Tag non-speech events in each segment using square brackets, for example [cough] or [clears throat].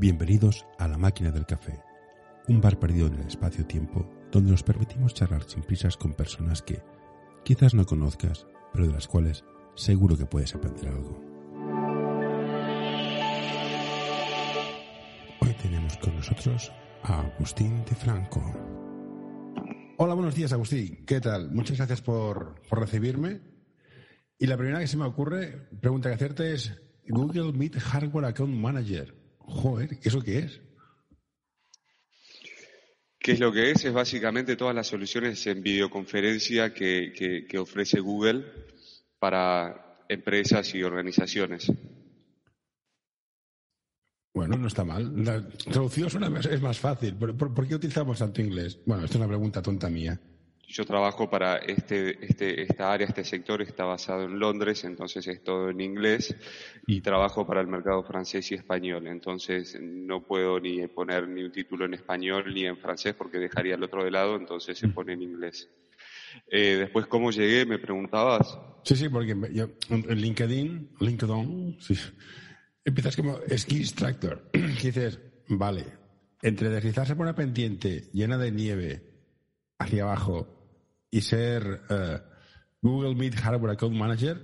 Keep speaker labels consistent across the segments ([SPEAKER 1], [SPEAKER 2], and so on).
[SPEAKER 1] Bienvenidos a La Máquina del Café, un bar perdido en el espacio-tiempo donde nos permitimos charlar sin prisas con personas que quizás no conozcas, pero de las cuales seguro que puedes aprender algo. Hoy tenemos con nosotros a Agustín de Franco.
[SPEAKER 2] Hola, buenos días, Agustín. ¿Qué tal? Muchas gracias por, por recibirme. Y la primera que se me ocurre, pregunta que hacerte es Google Meet Hardware Account Manager. Joder, ¿eso qué es?
[SPEAKER 3] ¿Qué es lo que es? Es básicamente todas las soluciones en videoconferencia que, que, ofrece Google para empresas y organizaciones.
[SPEAKER 2] Bueno, no está mal. La traducción es más fácil. ¿Por, qué utilizamos tanto inglés? Bueno, esta es una pregunta tonta mía.
[SPEAKER 3] Yo trabajo para este, este, esta área, este sector está basado en Londres, entonces es todo en inglés y trabajo para el mercado francés y español, entonces no puedo ni poner ni un título en español ni en francés porque dejaría el otro de lado, entonces se mm. pone en inglés. Eh, después, ¿cómo llegué? ¿Me preguntabas?
[SPEAKER 2] Sí, sí, porque yo, en LinkedIn, LinkedIn, sí, empiezas como ski instructor, [clears throat] dices, vale, entre deslizarse por una pendiente llena de nieve hacia abajo y ser eh, Google Meet Hardware Account Manager?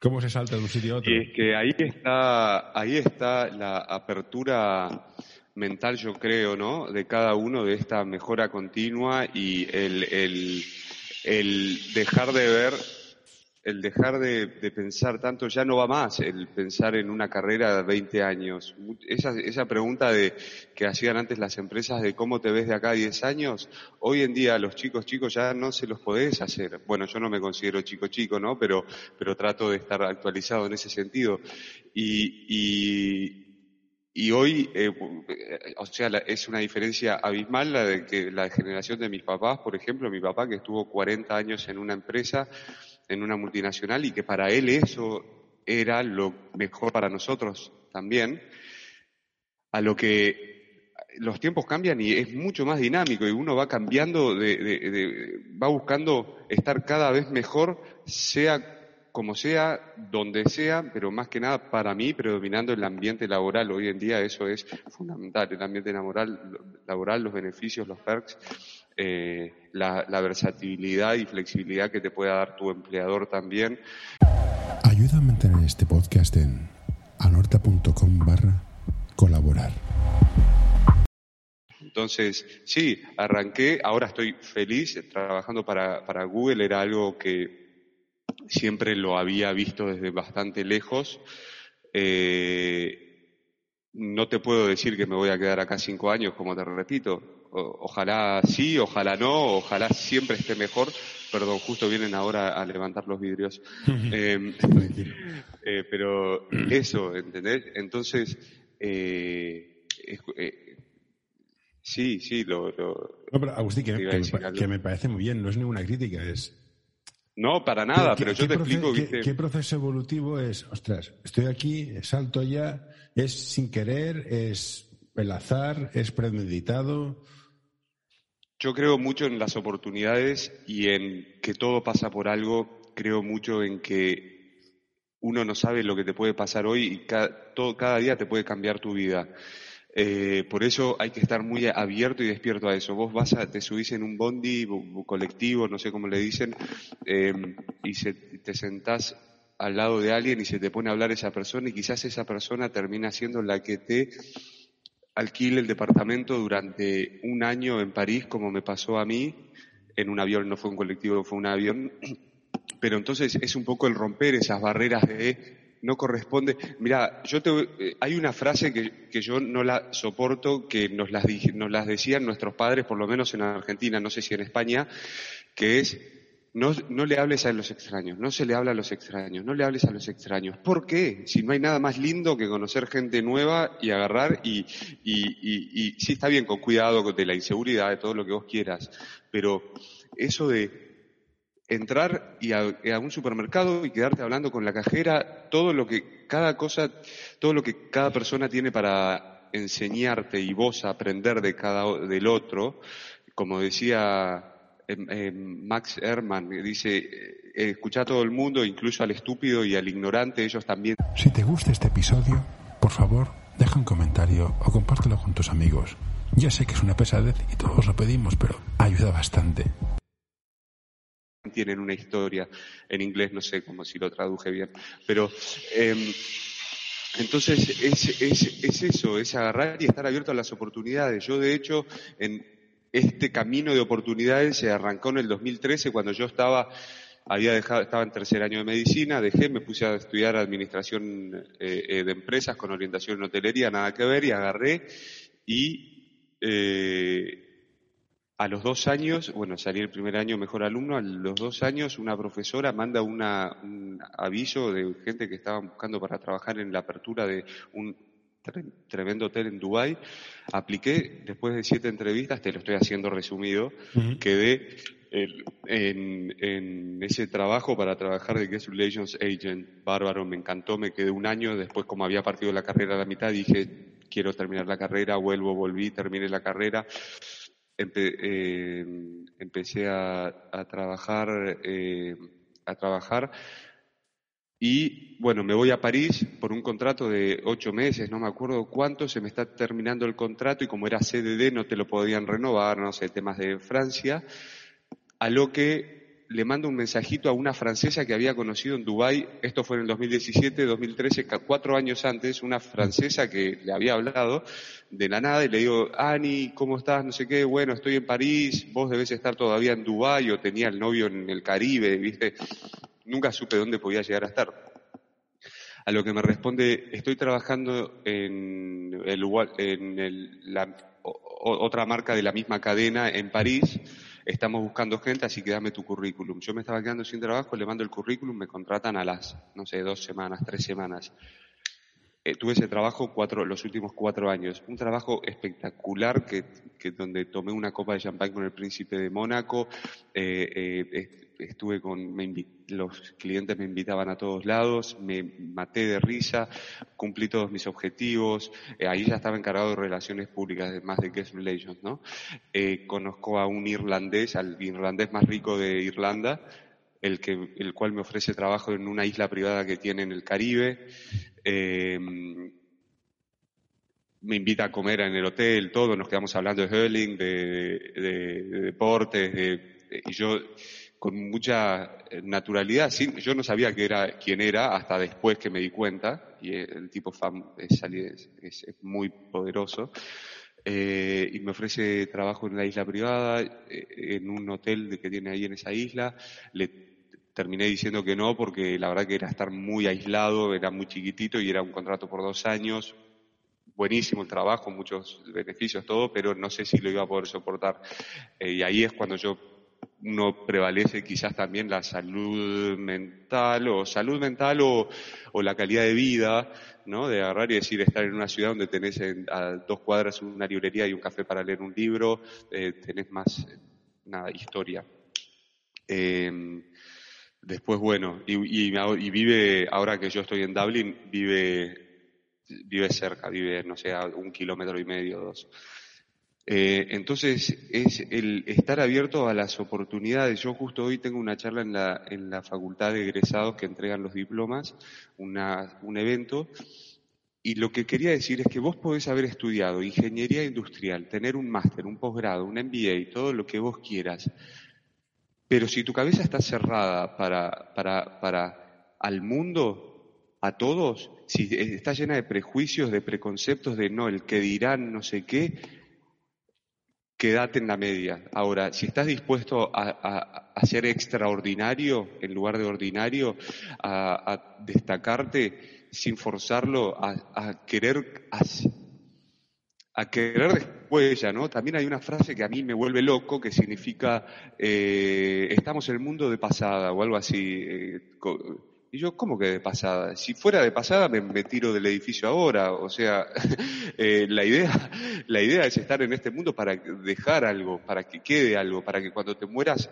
[SPEAKER 2] ¿Cómo se salta de un sitio a otro?
[SPEAKER 3] Y es que ahí está, ahí está la apertura mental, yo creo, ¿no? De cada uno de esta mejora continua y el, el, el dejar de ver el dejar de, pensar tanto ya no va más, el pensar en una carrera de 20 años. Esa, esa pregunta de, que hacían antes las empresas de cómo te ves de acá a 10 años, hoy en día los chicos chicos ya no se los podés hacer. Bueno, yo no me considero chico chico, ¿no? Pero, pero trato de estar actualizado en ese sentido. Y, y, y hoy, eh, o sea, es una diferencia abismal la de que la generación de mis papás, por ejemplo, mi papá que estuvo 40 años en una empresa, en una multinacional y que para él eso era lo mejor para nosotros también, a lo que los tiempos cambian y es mucho más dinámico y uno va cambiando, de, va buscando estar cada vez mejor, sea como sea, donde sea, pero más que nada para mí, predominando el ambiente laboral. Hoy en día eso es fundamental, el ambiente laboral, laboral los beneficios, los perks eh, la, versatilidad y flexibilidad que te pueda dar tu empleador también.
[SPEAKER 1] Ayuda a mantener este podcast en anorta.com barra colaborar.
[SPEAKER 3] Entonces, sí, arranqué, ahora estoy feliz trabajando para, para Google, era algo que siempre lo había visto desde bastante lejos. Eh, no te puedo decir que me voy a quedar acá cinco años, como te repito, ojalá sí, ojalá no, ojalá siempre esté mejor. Perdón, justo vienen ahora a levantar los vidrios. [laughs] Em, [laughs] eh, pero eso, ¿entendés? Entonces, eh, eh, sí, sí, lo...
[SPEAKER 2] no, pero Agustín, que, me, parece muy bien, no es ninguna crítica, es...
[SPEAKER 3] No, para nada, pero, yo te explico...
[SPEAKER 2] ¿qué, ¿Qué proceso evolutivo es? Ostras, estoy aquí, salto ya, es sin querer, es el azar, es premeditado...
[SPEAKER 3] Yo creo mucho en las oportunidades y en que todo pasa por algo. Creo mucho en que uno no sabe lo que te puede pasar hoy y cada, todo, cada día te puede cambiar tu vida. Eh, por eso hay que estar muy abierto y despierto a eso. Vos vas a, te subís en un bondi colectivo, no sé cómo le dicen, eh, y te sentás al lado de alguien y se te pone a hablar esa persona y quizás esa persona termina siendo la que te alquile el departamento durante un año en París, como me pasó a mí, en un avión, no fue un colectivo, fue un avión. [clears throat] Pero entonces es un poco el romper esas barreras de no corresponde. Mira, yo te, eh, hay una frase que, que, yo no la soporto, que nos las, nos las decían nuestros padres, por lo menos en Argentina, no sé si en España, que es no, le hables a los extraños, no se le habla a los extraños, no le hables a los extraños. ¿Por qué? Si no hay nada más lindo que conocer gente nueva y agarrar y, y, sí está bien con cuidado de la inseguridad, de todo lo que vos quieras, pero eso de entrar y a, un supermercado y quedarte hablando con la cajera, todo lo que cada cosa, todo lo que cada persona tiene para enseñarte y vos aprender de cada del otro, como decía Max Herman dice, eh, escucha a todo el mundo, incluso al estúpido y al ignorante, ellos también.
[SPEAKER 1] Si te gusta este episodio,
[SPEAKER 2] por favor, deja un comentario o compártelo con tus amigos. Ya sé que es una pesadez y todos lo pedimos, pero ayuda bastante.
[SPEAKER 3] Tienen una historia en inglés, no sé cómo si lo traduje bien, pero em, entonces es, es, es eso, es agarrar y estar abierto a las oportunidades. Yo de hecho en este camino de oportunidades se arrancó en el 2013 cuando yo estaba había dejado, estaba en tercer año de medicina, dejé, me puse a estudiar administración eh, eh, de empresas con orientación en hotelería, nada que ver, y agarré y eh, a los dos años, bueno, salí el primer año mejor alumno, a los dos años una profesora manda una, un aviso de gente que estaban buscando para trabajar en la apertura de un tremendo hotel en Dubai. Apliqué, después de siete entrevistas, te lo estoy haciendo resumido, quedé en, en, ese trabajo para trabajar de Guest Relations Agent. Bárbaro, me encantó, me quedé un año, después como había partido la carrera a la mitad, dije, quiero terminar la carrera, vuelvo, volví, terminé la carrera. Eh, empecé a, a trabajar, eh, a trabajar y bueno, me voy a París por un contrato de ocho meses, no me acuerdo cuánto, se me está terminando el contrato y como era CDD no te lo podían renovar, no sé, temas de Francia a lo que le mando un mensajito a una francesa que había conocido en Dubái, esto fue en el 2017, 2013, cuatro años antes, una francesa que le había hablado de la nada y le digo, Ani, ¿cómo estás? No sé qué, bueno, estoy en París, vos debes estar todavía en Dubái o tenía el novio en el Caribe, ¿viste? Nunca supe dónde podía llegar a estar. A lo que me responde, estoy trabajando en, el, en la, otra marca de la misma cadena en París, estamos buscando gente, así que dame tu currículum. Yo me estaba quedando sin trabajo, le mando el currículum, me contratan a las, no sé, dos semanas, tres semanas. Eh, tuve ese trabajo cuatro, los últimos cuatro años. Un trabajo espectacular que, donde tomé una copa de champán con el príncipe de Mónaco. Eh, eh, estuve con, me los clientes me invitaban a todos lados, me maté de risa, cumplí todos mis objetivos. ahí ya estaba encargado de relaciones públicas, más de guest relations, ¿no? conozco a un irlandés, al irlandés más rico de Irlanda el, que, el cual me ofrece trabajo en una isla privada que tiene en el Caribe. Eh, me invita a comer en el hotel, todo, nos quedamos hablando de hurling, de, deportes, y yo con mucha naturalidad, sí, yo no sabía que era, quién era hasta después que me di cuenta, y el tipo es, es, es muy poderoso, eh, y me ofrece trabajo en la isla privada, eh, en un hotel que tiene ahí en esa isla. Le terminé diciendo que no porque la verdad que era estar muy aislado, era muy chiquitito y era un contrato por dos años. Buenísimo el trabajo, muchos beneficios, todo, pero no sé si lo iba a poder soportar. Eh, y ahí es cuando yo uno prevalece quizás también la salud mental o salud mental o, la calidad de vida ¿no? De agarrar y decir, estar en una ciudad donde tenés a dos cuadras una librería y un café para leer un libro, eh, tenés más, nada, historia. Em, después, bueno, y, y, vive, ahora que yo estoy en Dublin, vive, vive cerca, vive, no sé, a un kilómetro y medio, dos. Eh, entonces, es el estar abierto a las oportunidades. Yo justo hoy tengo una charla en la, en la Facultad de Egresados que entregan los diplomas, una, un evento, y lo que quería decir es que vos podés haber estudiado ingeniería industrial, tener un máster, un posgrado, un MBA, todo lo que vos quieras, pero si tu cabeza está cerrada para, para, para al mundo, a todos, si está llena de prejuicios, de preconceptos, de no, el que dirán no sé qué, quédate en la media. Ahora, si estás dispuesto a, ser extraordinario en lugar de ordinario, a, destacarte sin forzarlo, a, querer a, querer después ya, ¿no? También hay una frase que a mí me vuelve loco que significa eh, estamos en el mundo de pasada o algo así. Eh, y yo, ¿cómo que de pasada? Si fuera de pasada me, tiro del edificio ahora. O sea, [laughs] eh, la, idea, la idea es estar en este mundo para dejar algo, para que quede algo, para que cuando te mueras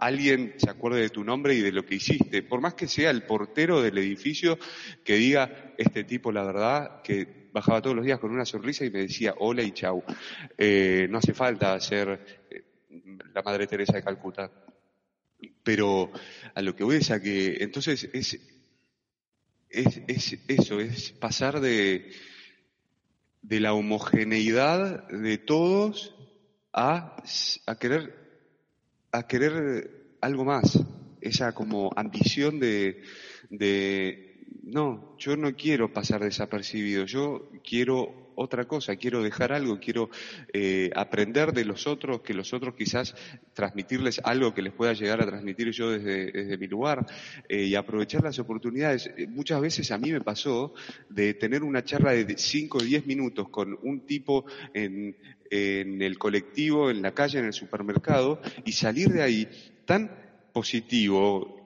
[SPEAKER 3] alguien se acuerde de tu nombre y de lo que hiciste. Por más que sea el portero del edificio que diga, este tipo, la verdad, que bajaba todos los días con una sonrisa y me decía hola y chau. Eh, no hace falta ser eh, la Madre Teresa de Calcuta. Pero a lo que voy es a que entonces es es, es eso, es pasar de, de la homogeneidad de todos a, a querer a querer algo más, esa como ambición de no, yo no quiero pasar desapercibido, yo quiero otra cosa, quiero dejar algo, quiero eh, aprender de los otros, que los otros quizás transmitirles algo que les pueda llegar a transmitir yo desde, mi lugar eh, y aprovechar las oportunidades. Eh, muchas veces a mí me pasó de tener una charla de 5 o 10 minutos con un tipo en, en el colectivo, en la calle, en el supermercado y salir de ahí tan positivo,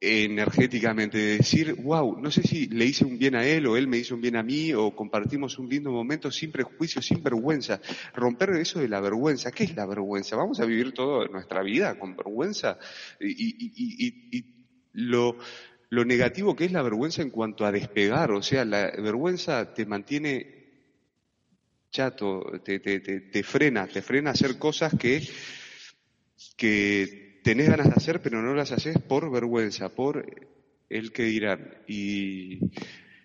[SPEAKER 3] energéticamente, decir, wow, no sé si le hice un bien a él o él me hizo un bien a mí o compartimos un lindo momento sin prejuicio, sin vergüenza. Romper eso de la vergüenza. ¿Qué es la vergüenza? ¿Vamos a vivir toda nuestra vida con vergüenza? Y, lo, lo negativo que es la vergüenza en cuanto a despegar, o sea, la vergüenza te mantiene chato, te, te, te, te frena, te frena a hacer cosas que, que tenés ganas de hacer, pero no las haces por vergüenza, por el que dirán. Y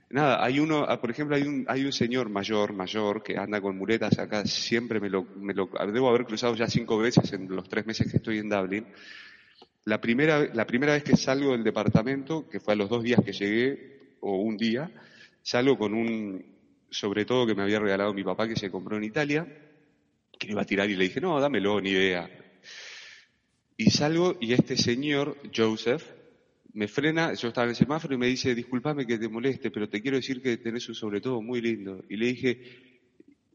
[SPEAKER 3] nada, hay uno, ah, por ejemplo, hay un, hay un señor mayor, mayor, que anda con muletas acá, siempre me lo, me lo, debo haber cruzado ya cinco veces en los tres meses que estoy en Dublin. La primera, la primera vez que salgo del departamento, que fue a los dos días que llegué, o un día, salgo con un, sobre todo que me había regalado mi papá que se compró en Italia, que iba a tirar y le dije, no, dámelo, ni idea. Y salgo y este señor, Joseph, me frena, yo estaba en el semáforo y me dice, discúlpame que te moleste, pero te quiero decir que tenés un sobre todo muy lindo. Y le dije,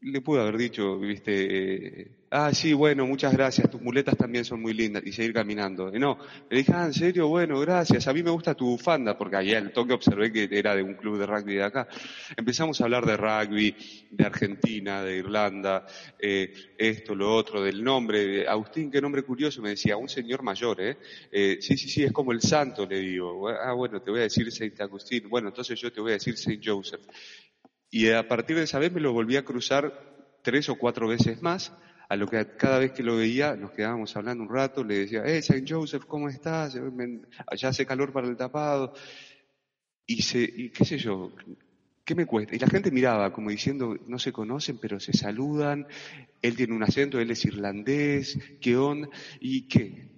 [SPEAKER 3] le pude haber dicho, viste, ah, sí, bueno, muchas gracias, tus muletas también son muy lindas, y seguir caminando. Y no, le dije, ah, en serio, bueno, gracias, a mí me gusta tu bufanda, porque allá el toque observé que era de un club de rugby de acá. Empezamos a hablar de rugby, de Argentina, de Irlanda, eh, esto, lo otro, del nombre. Agustín, qué nombre curioso, me decía, un señor mayor, ¿eh? ¿eh? Sí, sí, sí, es como el santo, le digo. Ah, bueno, te voy a decir Saint Agustín, bueno, entonces yo te voy a decir Saint Joseph. Y a partir de esa vez me lo volví a cruzar tres o cuatro veces más, a lo que cada vez que lo veía nos quedábamos hablando un rato, le decía, eh, Saint Joseph, ¿cómo estás? Allá hace calor para el tapado. Y, se, y qué sé yo, ¿qué me cuesta? Y la gente miraba como diciendo, no se conocen, pero se saludan, él tiene un acento, él es irlandés, ¿qué onda? ¿Y qué?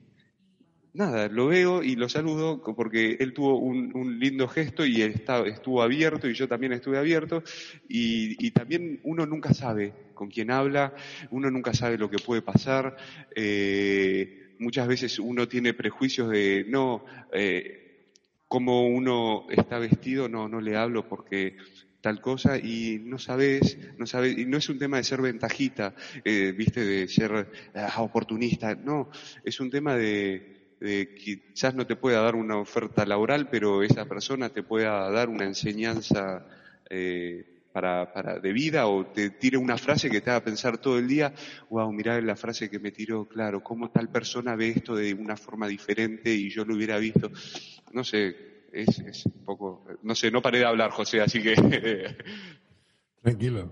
[SPEAKER 3] Nada, lo veo y lo saludo porque él tuvo un, lindo gesto y estuvo abierto y yo también estuve abierto y, también uno nunca sabe con quién habla, uno nunca sabe lo que puede pasar. Eh, muchas veces uno tiene prejuicios de no, eh, como uno está vestido, no, no le hablo porque tal cosa y no sabes, no sabes, y no es un tema de ser ventajita, eh, viste, de ser ah, oportunista, no, es un tema de, quizás no te pueda dar una oferta laboral, pero esa persona te pueda dar una enseñanza eh, para, para, de vida o te tire una frase que te haga pensar todo el día, wow, mirá la frase que me tiró, claro, cómo tal persona ve esto de una forma diferente y yo lo hubiera visto. No sé, es, es un poco, no sé, no paré de hablar, José, así que... [laughs]
[SPEAKER 2] Tranquilo.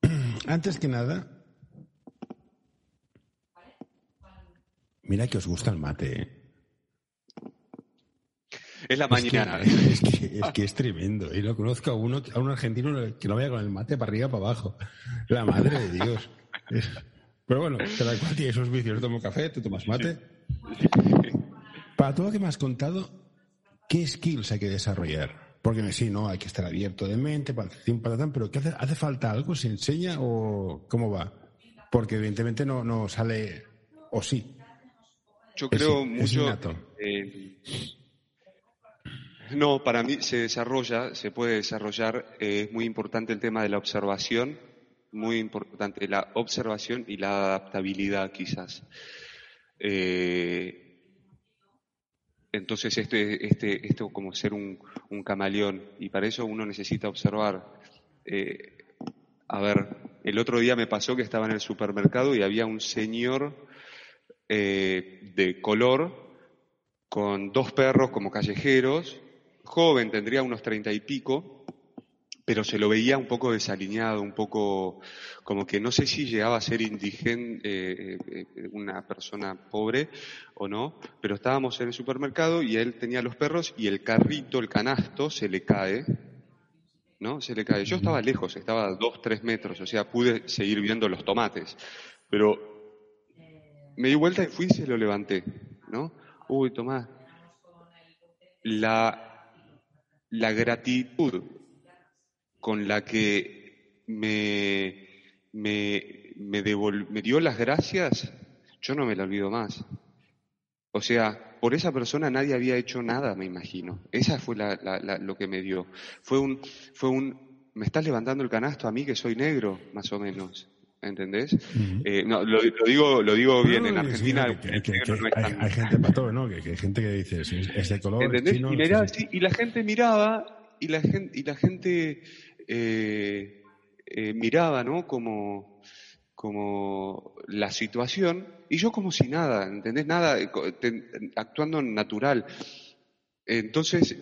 [SPEAKER 2] [clears throat] Antes que nada, Mira que os gusta el mate, ¿eh?
[SPEAKER 3] Es la mañana. [laughs]
[SPEAKER 2] Es que, es tremendo. Y lo conozco a uno, a un argentino que no vaya con el mate para arriba para abajo. La madre de Dios. Pero bueno, cada cual tiene sus vicios. Tomo café, tú tomas mate. Para todo lo que me has contado, ¿qué skills hay que desarrollar? Porque sí, no, hay que estar abierto de mente, para para pero ¿qué hace, hace falta algo? ¿Se enseña o cómo va? Porque evidentemente no, no sale, o sí,
[SPEAKER 3] yo creo mucho. no, para mí se desarrolla, se puede desarrollar. Eh, es muy importante el tema de la observación, muy importante la observación y la adaptabilidad, quizás. Eh, entonces, este, este, esto como ser un, camaleón, y para eso uno necesita observar. Eh, a ver, el otro día me pasó que estaba en el supermercado y había un señor eh, de color, con dos perros como callejeros, joven, tendría unos treinta y pico, pero se lo veía un poco desalineado, un poco como que no sé si llegaba a ser indigente, eh, eh, una persona pobre o no, pero estábamos en el supermercado y él tenía los perros y el carrito, el canasto, se le cae, ¿no? Se le cae. Yo estaba lejos, estaba a dos, tres metros, o sea, pude seguir viendo los tomates, pero me di vuelta y fui y se lo levanté, ¿no? Uy, Tomás, la, la gratitud con la que me, me, me, me dio las gracias, yo no me la olvido más. O sea, por esa persona nadie había hecho nada, me imagino. Esa fue la, la, lo que me dio. Fue un, fue un, me estás levantando el canasto a mí que soy negro, más o menos. ¿Entendés? eh, no, lo, lo, digo, lo digo bien. en Argentina
[SPEAKER 2] hay, gente para todo, ¿no? Que, hay gente que dice, es de color.
[SPEAKER 3] ¿Entendés?
[SPEAKER 2] Chino,
[SPEAKER 3] y, mirá, sí, y la gente miraba y la gente, y la gente eh, eh, miraba, ¿no? Como, como la situación y yo como si nada, ¿entendés? Nada, actuando natural. Entonces,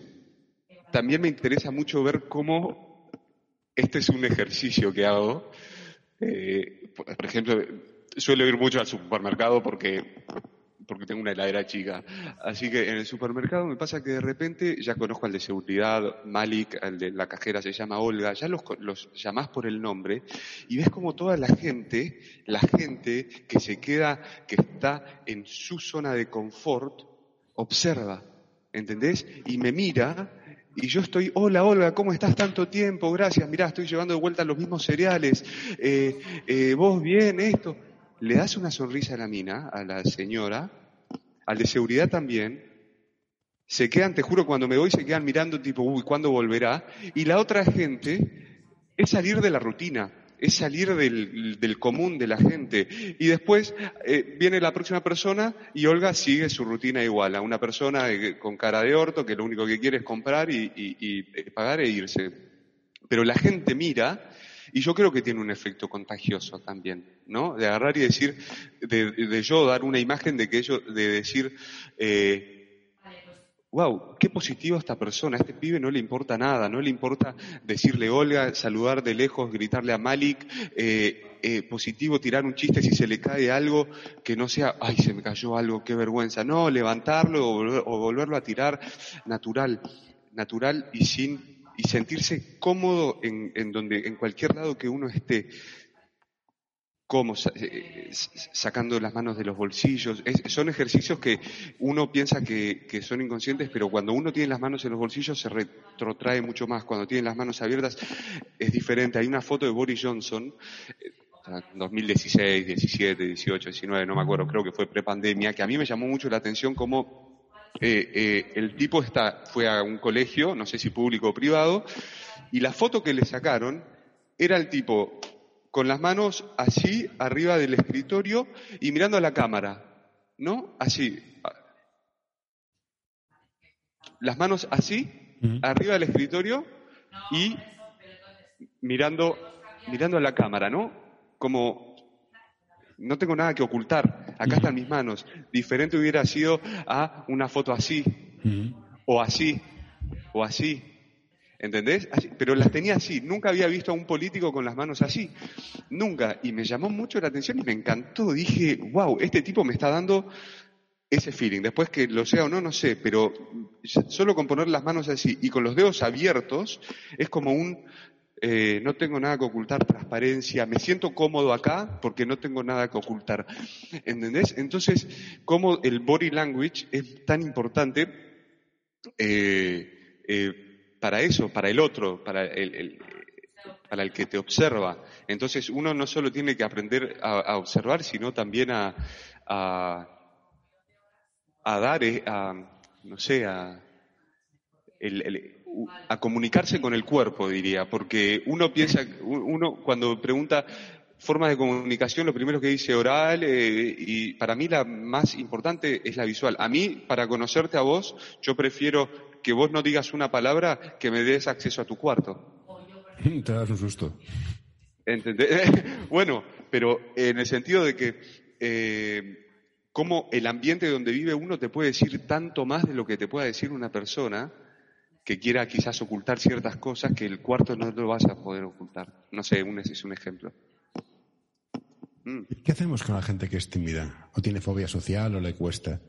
[SPEAKER 3] también me interesa mucho ver cómo este es un ejercicio que hago. Eh, por ejemplo, suelo ir mucho al supermercado porque porque tengo una heladera chica. Así que en el supermercado me pasa que de repente ya conozco al de seguridad, Malik, al de la cajera se llama Olga, ya los, los llamás por el nombre y ves como toda la gente, la gente que se queda, que está en su zona de confort, observa, ¿entendés? Y me mira y yo estoy, hola Olga, ¿cómo estás tanto tiempo? Gracias, mirá, estoy llevando de vuelta los mismos cereales, eh, eh, vos bien, esto le das una sonrisa a la mina, a la señora, al de seguridad también, se quedan, te juro, cuando me voy se quedan mirando tipo, uy, ¿cuándo volverá? Y la otra gente es salir de la rutina, es salir del, del común de la gente. Y después eh, viene la próxima persona y Olga sigue su rutina igual, a una persona eh, con cara de orto que lo único que quiere es comprar y, y, y pagar e irse. Pero la gente mira y yo creo que tiene un efecto contagioso también, ¿no? De agarrar y decir, de, yo dar una imagen de que ellos, de decir, eh, wow, qué positivo esta persona, a este pibe no le importa nada, no le importa decirle Olga, saludar de lejos, gritarle a Malik, eh, eh, positivo tirar un chiste si se le cae algo que no sea, ay, se me cayó algo, qué vergüenza, no, levantarlo o, volverlo a tirar natural, natural y sin y sentirse cómodo en, en, donde, en cualquier lado que uno esté, como eh, sacando las manos de los bolsillos. Son ejercicios que uno piensa que, son inconscientes, pero cuando uno tiene las manos en los bolsillos se retrotrae mucho más. Cuando tiene las manos abiertas es diferente. Hay una foto de Boris Johnson. 2016, 17, 18, 19, no me acuerdo, creo que fue prepandemia, que a mí me llamó mucho la atención cómo eh, eh, el tipo está, fue a un colegio, no sé si público o privado, y la foto que le sacaron era el tipo con las manos así arriba del escritorio y mirando a la cámara, ¿no? Así. Las manos así, arriba del escritorio y mirando, mirando a la cámara, ¿no? Como no tengo nada que ocultar, acá están mis manos. Diferente hubiera sido a una foto así, o así, o así. ¿Entendés? Pero las tenía así. Nunca había visto a un político con las manos así. Nunca. Y me llamó mucho la atención y me encantó. Dije, wow, este tipo me está dando ese feeling. Después que lo sea o no, no sé, pero solo con poner las manos así y con los dedos abiertos es como un eh, no tengo nada que ocultar, transparencia, me siento cómodo acá porque no tengo nada que ocultar. ¿Entendés? Entonces, como el body language es tan importante eh, eh, para eso, para el otro, para el, para el que te observa. Entonces, uno no solo tiene que aprender a, observar, sino también a, a, dar, eh, a, no sé, a, a comunicarse con el cuerpo, diría, porque uno piensa, uno cuando pregunta formas de comunicación, lo primero que dice oral, eh, y para mí la más importante es la visual. A mí, para conocerte a vos, yo prefiero que vos no digas una palabra que me des acceso a tu cuarto.
[SPEAKER 2] Te das un susto.
[SPEAKER 3] ¿Entendés? [laughs] bueno, pero en el sentido de que eh, cómo el ambiente donde vive uno te puede decir tanto más de lo que te pueda decir una persona, que quiera quizás ocultar ciertas cosas que el cuarto no lo vaya a poder ocultar. No sé, un, es un ejemplo.
[SPEAKER 2] Mm. ¿Qué hacemos con la gente que es tímida? ¿O tiene fobia social o le cuesta?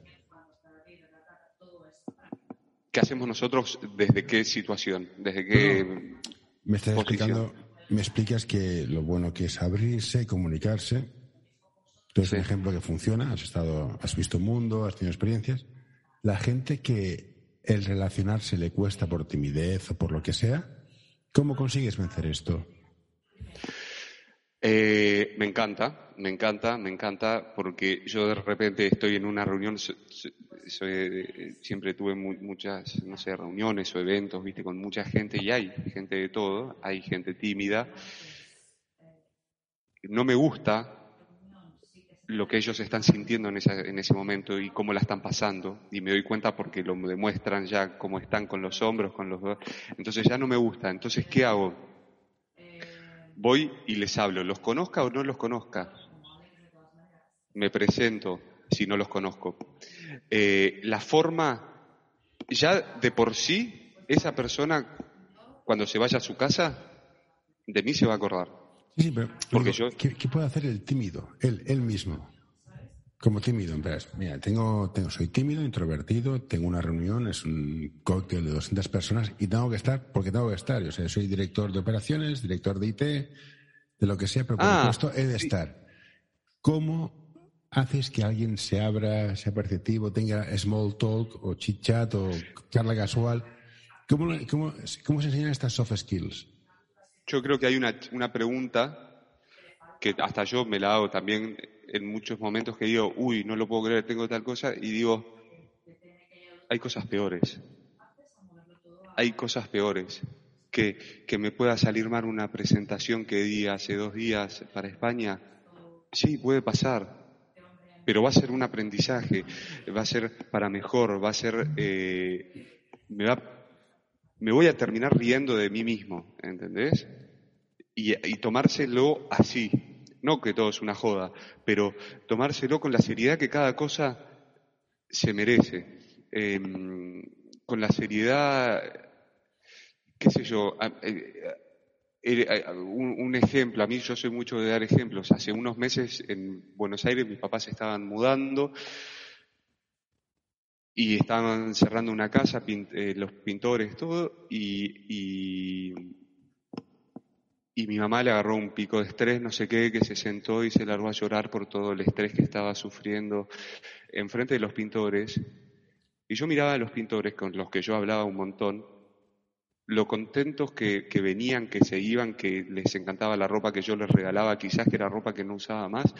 [SPEAKER 3] ¿Qué hacemos nosotros desde qué situación? ¿Desde qué
[SPEAKER 2] Me estás explicando, me explicas que lo bueno que es abrirse, comunicarse. Tú eres un ejemplo que funciona, has estado, has visto mundo, has tenido experiencias. La gente que el relacionarse le cuesta por timidez o por lo que sea, ¿cómo consigues vencer esto?
[SPEAKER 3] Eh, me encanta, me encanta, me encanta, porque yo de repente estoy en una reunión, siempre tuve muchas, no sé, reuniones o eventos, viste, con mucha gente y hay gente de todo, hay gente tímida. No me gusta lo que ellos están sintiendo en, en ese momento y cómo la están pasando. Y me doy cuenta porque lo demuestran ya cómo están con los hombros, con los. Entonces ya no me gusta. Entonces, ¿qué hago? Voy y les hablo. ¿Los conozca o no los conozca? Me presento si no los conozco. Eh, la forma, ya de por sí, esa persona, cuando se vaya a su casa, de mí se va a acordar.
[SPEAKER 2] Sí, pero Porque yo... ¿qué, puede hacer el tímido? Él, él mismo. Como tímido, en Mira, tengo, tengo, soy tímido, introvertido, tengo una reunión, es un cóctel de 200 personas y tengo que estar porque tengo que estar. Yo sea, soy director de operaciones, director de IT, de lo que sea, pero por ah, supuesto he de estar. ¿Cómo haces que alguien se abra, sea perceptivo, tenga small talk o chit chat o charla casual? ¿Cómo, cómo, cómo se enseñan estas soft skills?
[SPEAKER 3] Yo creo que hay una, una pregunta que hasta yo me la hago también en muchos momentos que digo, uy, no lo puedo creer, tengo tal cosa, y digo, hay cosas peores. Hay cosas peores. Que, que me pueda salir mal una presentación que di hace dos días para España, sí, puede pasar, pero va a ser un aprendizaje, va a ser para mejor, va a ser, eh, me va me voy a terminar riendo de mí mismo, ¿entendés? Y, tomárselo así. No que todo es una joda, pero tomárselo con la seriedad que cada cosa se merece. Em, con la seriedad, qué sé yo, eh, eh, un, ejemplo, a mí yo soy mucho de dar ejemplos. Hace unos meses en Buenos Aires mis papás estaban mudando y estaban cerrando una casa, eh, los pintores, todo, y, mi mamá le agarró un pico de estrés, no sé qué, que se sentó y se largó a llorar por todo el estrés que estaba sufriendo enfrente de los pintores. Y yo miraba a los pintores con los que yo hablaba un montón, lo contentos que, que venían, que se iban, que les encantaba la ropa que yo les regalaba, quizás que era ropa que no usaba más,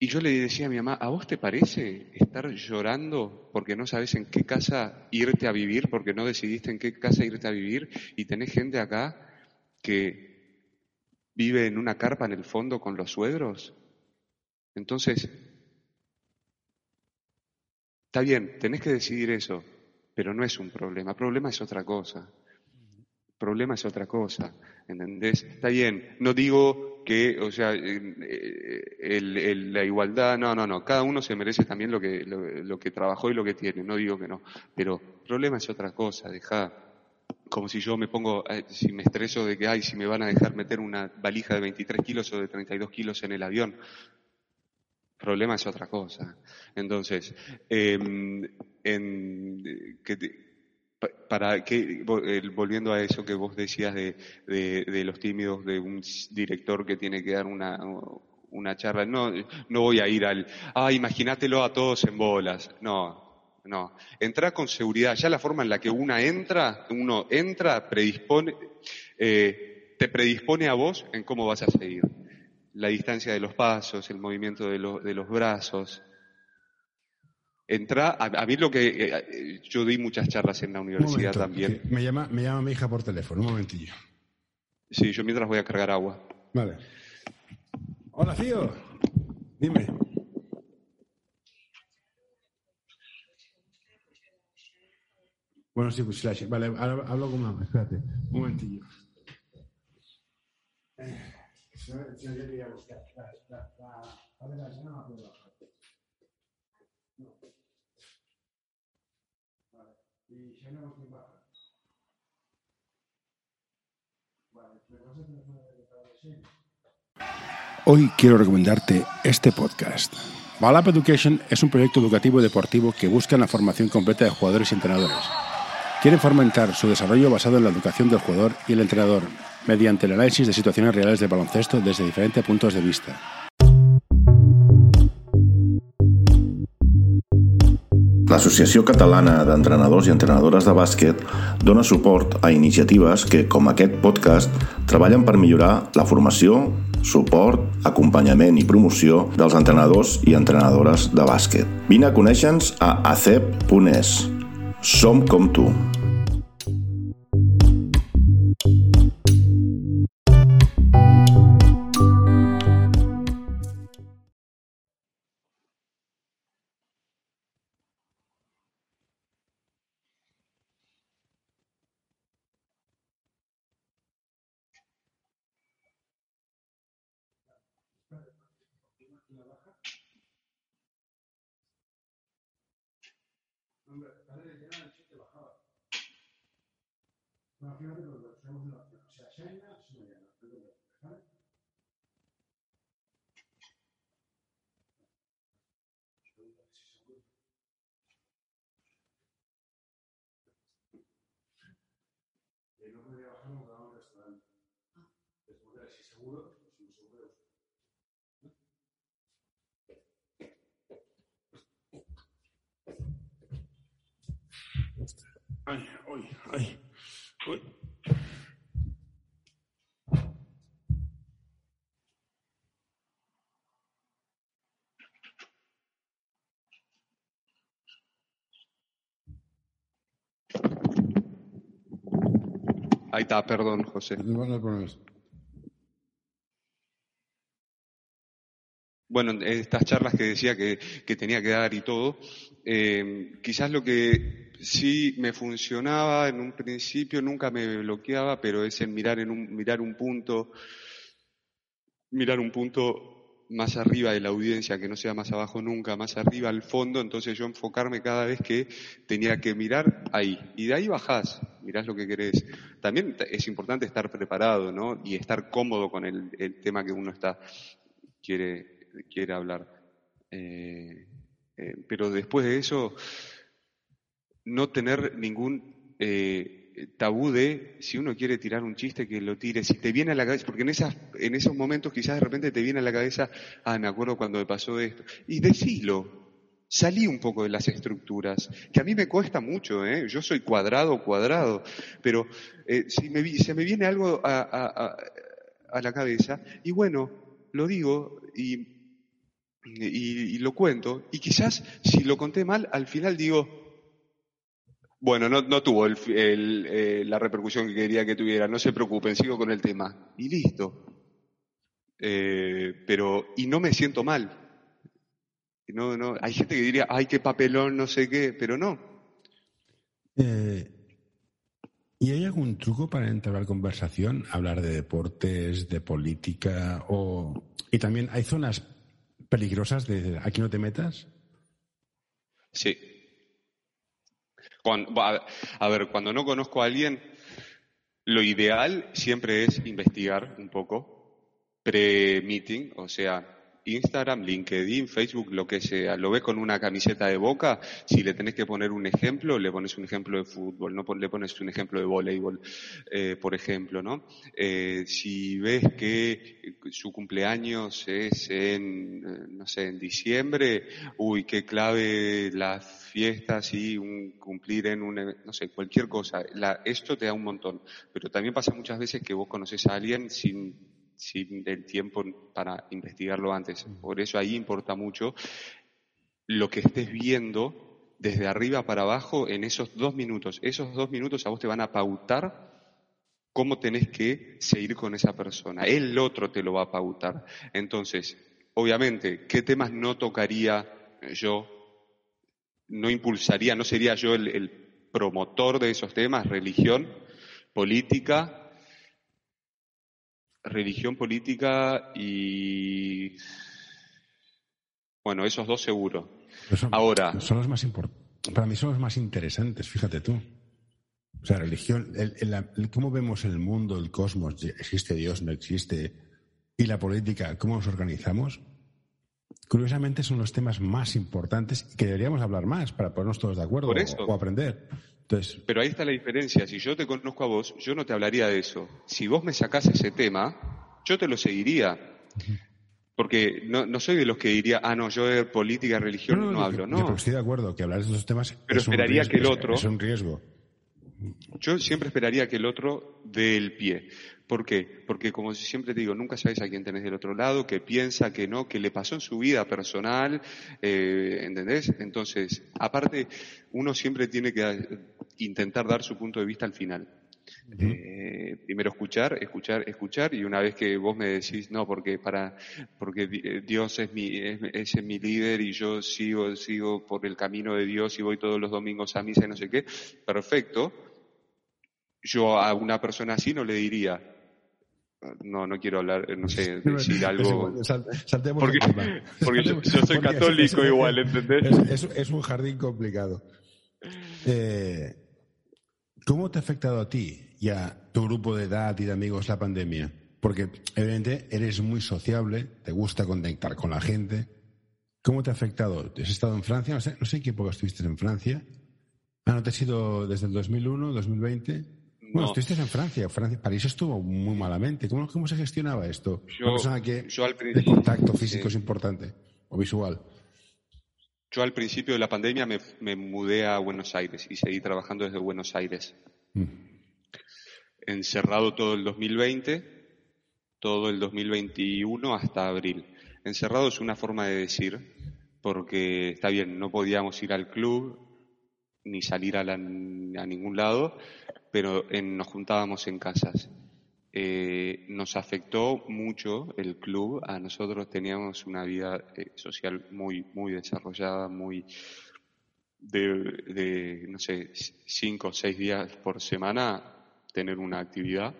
[SPEAKER 3] y yo le decía a mi mamá, ¿a vos te parece estar llorando porque no sabes en qué casa irte a vivir, porque no decidiste en qué casa irte a vivir y tenés gente acá que vive en una carpa en el fondo con los suegros? Entonces, está bien, tenés que decidir eso, pero no es un problema, el problema es otra cosa. El problema es otra cosa, ¿entendés? Está bien, no digo que, o sea, eh, la igualdad, no, no, no, cada uno se merece también lo que, lo, que trabajó y lo que tiene, no digo que no, pero el problema es otra cosa, deja, como si yo me pongo, eh, si me estreso de que, ay, si me van a dejar meter una valija de 23 kilos o de 32 kilos en el avión, el problema es otra cosa. Entonces, em, en, que, para que, volviendo a eso que vos decías de, de, los tímidos, de un director que tiene que dar una, una charla, no, no voy a ir al, ah, imagínatelo a todos en bolas. No, no. Entra con seguridad. Ya la forma en la que una entra, uno entra, predispone, eh, te predispone a vos en cómo vas a seguir. La distancia de los pasos, el movimiento de, de los brazos, entra, a, mí lo que, eh, yo di muchas charlas en la universidad también.
[SPEAKER 2] Me llama, me llama mi hija por teléfono, un momentillo.
[SPEAKER 3] Sí, yo mientras voy a cargar agua.
[SPEAKER 2] Vale. Hola, tío. Dime. Bueno, sí, pues slash. Vale, hablo con mamá, espérate. Un momentillo. Hoy quiero recomendarte este podcast. Balap Education es un proyecto educativo y deportivo que busca la formación completa de jugadores y entrenadores. Quieren fomentar su desarrollo basado en la educación del jugador y el entrenador, mediante el análisis de situaciones reales de baloncesto desde diferentes puntos de vista.
[SPEAKER 4] L'Associació Catalana d'Entrenadors i Entrenadores de Bàsquet dona suport a iniciatives que, com aquest podcast, treballen per millorar la formació, suport, acompanyament i promoció dels entrenadors i entrenadores de bàsquet. Vine a conèixer-nos a acep.es. Som com tu.
[SPEAKER 2] Ay, uy, ay, uy.
[SPEAKER 3] Ahí está, perdón, José.
[SPEAKER 2] No, no hay problemas.
[SPEAKER 3] Bueno, estas charlas que decía que, que tenía que dar y todo, eh, quizás lo que sí me funcionaba en un principio, nunca me bloqueaba, pero es en mirar, en un, mirar un punto, mirar un punto más arriba de la audiencia, que no sea más abajo nunca, más arriba al fondo, entonces yo enfocarme cada vez que tenía que mirar ahí. Y de ahí bajás, mirás lo que querés. También es importante estar preparado, ¿no? Y estar cómodo con el, el tema que uno está, quiere, quiere hablar. Eh, eh, pero después de eso, no tener ningún eh, tabú de si uno quiere tirar un chiste que lo tire, si te viene a la cabeza, porque en esas, en esos momentos quizás de repente te viene a la cabeza, ah, me acuerdo cuando me pasó esto, y decilo, salí un poco de las estructuras, que a mí me cuesta mucho, yo soy cuadrado, cuadrado, pero si me, se me viene algo a- a la cabeza, y bueno, lo digo y y, lo cuento, y quizás si lo conté mal, al final digo, bueno, no, no tuvo el el, eh, la repercusión que quería que tuviera, no se preocupen, sigo con el tema, y listo. Eh, pero, y no me siento mal. No, no, hay gente que diría, ay, qué papelón, no sé qué, pero no.
[SPEAKER 2] Eh, ¿Y hay algún truco para entablar conversación? Hablar de deportes, de política o... Y también hay zonas peligrosas de aquí no te metas.
[SPEAKER 3] Sí. A ver, cuando no conozco a alguien, lo ideal siempre es investigar un poco, pre-meeting, o sea, Instagram, LinkedIn, Facebook, lo que sea. Lo ves con una camiseta de boca, si le tenés que poner un ejemplo, le pones un ejemplo de fútbol, no le pones un ejemplo de voleibol, eh, por ejemplo, ¿no? Eh, si ves que su cumpleaños es en, eh, no sé, en diciembre, uy, qué clave las fiestas y un, cumplir en un, no sé, cualquier cosa. Esto te da un montón. Pero también pasa muchas veces que vos conoces a alguien sin, sin el tiempo para investigarlo antes. Por eso ahí importa mucho lo que estés viendo desde arriba para abajo en esos dos minutos. Esos dos minutos a vos te van a pautar cómo tenés que seguir con esa persona. El otro te lo va a pautar. Entonces, obviamente, ¿qué temas no tocaría yo? No impulsaría, no sería yo el, el promotor de esos temas, religión, política, religión, política y... Bueno, esos dos seguro.
[SPEAKER 2] Son-
[SPEAKER 3] Ahora,
[SPEAKER 2] Son los más para mí son los más interesantes, fíjate tú. O sea, religión, el, cómo vemos el mundo, el cosmos, existe Dios, no existe, y la política, cómo nos organizamos, curiosamente son los temas más importantes y que deberíamos hablar más para ponernos todos de acuerdo O, aprender. Entonces,
[SPEAKER 3] Pero ahí está la diferencia. Si yo te conozco a vos, yo no te hablaría de eso. Si vos me sacás ese tema, yo te lo seguiría. Porque no, no, soy de los que diría, ah, no, yo de política, religión no, hablo. No,
[SPEAKER 2] estoy de acuerdo que hablar de esos temas
[SPEAKER 3] Pero esperaría que el otro.
[SPEAKER 2] Es un riesgo.
[SPEAKER 3] Yo siempre esperaría que el otro dé el pie. ¿Por qué? Porque como siempre te digo, nunca sabes a quién tenés del otro lado, que piensa, que no, que le pasó en su vida personal, eh, ¿entendés? Entonces, aparte, uno siempre tiene que intentar dar su punto de vista al final. Eh, primero escuchar, escuchar, escuchar, y una vez que vos me decís, no, porque para, porque Dios es mi, es, es mi líder y yo sigo, sigo por el camino de Dios y voy todos los domingos a misa y no sé qué, perfecto, yo a una persona así no le diría, no, no quiero hablar, no sé, decir algo. porque, [laughs] porque yo, soy católico igual, ¿entendés?
[SPEAKER 2] Es, un jardín complicado. Eh, ¿Cómo te ha afectado a ti y a tu grupo de edad y de amigos la pandemia? Porque evidentemente eres muy sociable, te gusta conectar con la gente. ¿Cómo te ha afectado? ¿Has estado en Francia? No sé, no sé en qué época estuviste en Francia. Ah, ¿no te has ido desde el 2001, 2020? Bueno, estuviste en Francia. Francia. París estuvo muy malamente. ¿Cómo, cómo se gestionaba esto?
[SPEAKER 3] Yo, que
[SPEAKER 2] al el contacto físico es importante o visual.
[SPEAKER 3] Yo al principio de la pandemia me, mudé a Buenos Aires y seguí trabajando desde Buenos Aires. Mm. Encerrado todo el 2020, todo el 2021 hasta abril. Encerrado es una forma de decir, porque está bien, no podíamos ir al club ni salir a, a ningún lado, pero nos juntábamos en casas. Eh, nos afectó mucho el club, a nosotros teníamos una vida eh, social muy, muy desarrollada, muy de, no sé, cinco o seis días por semana tener una actividad.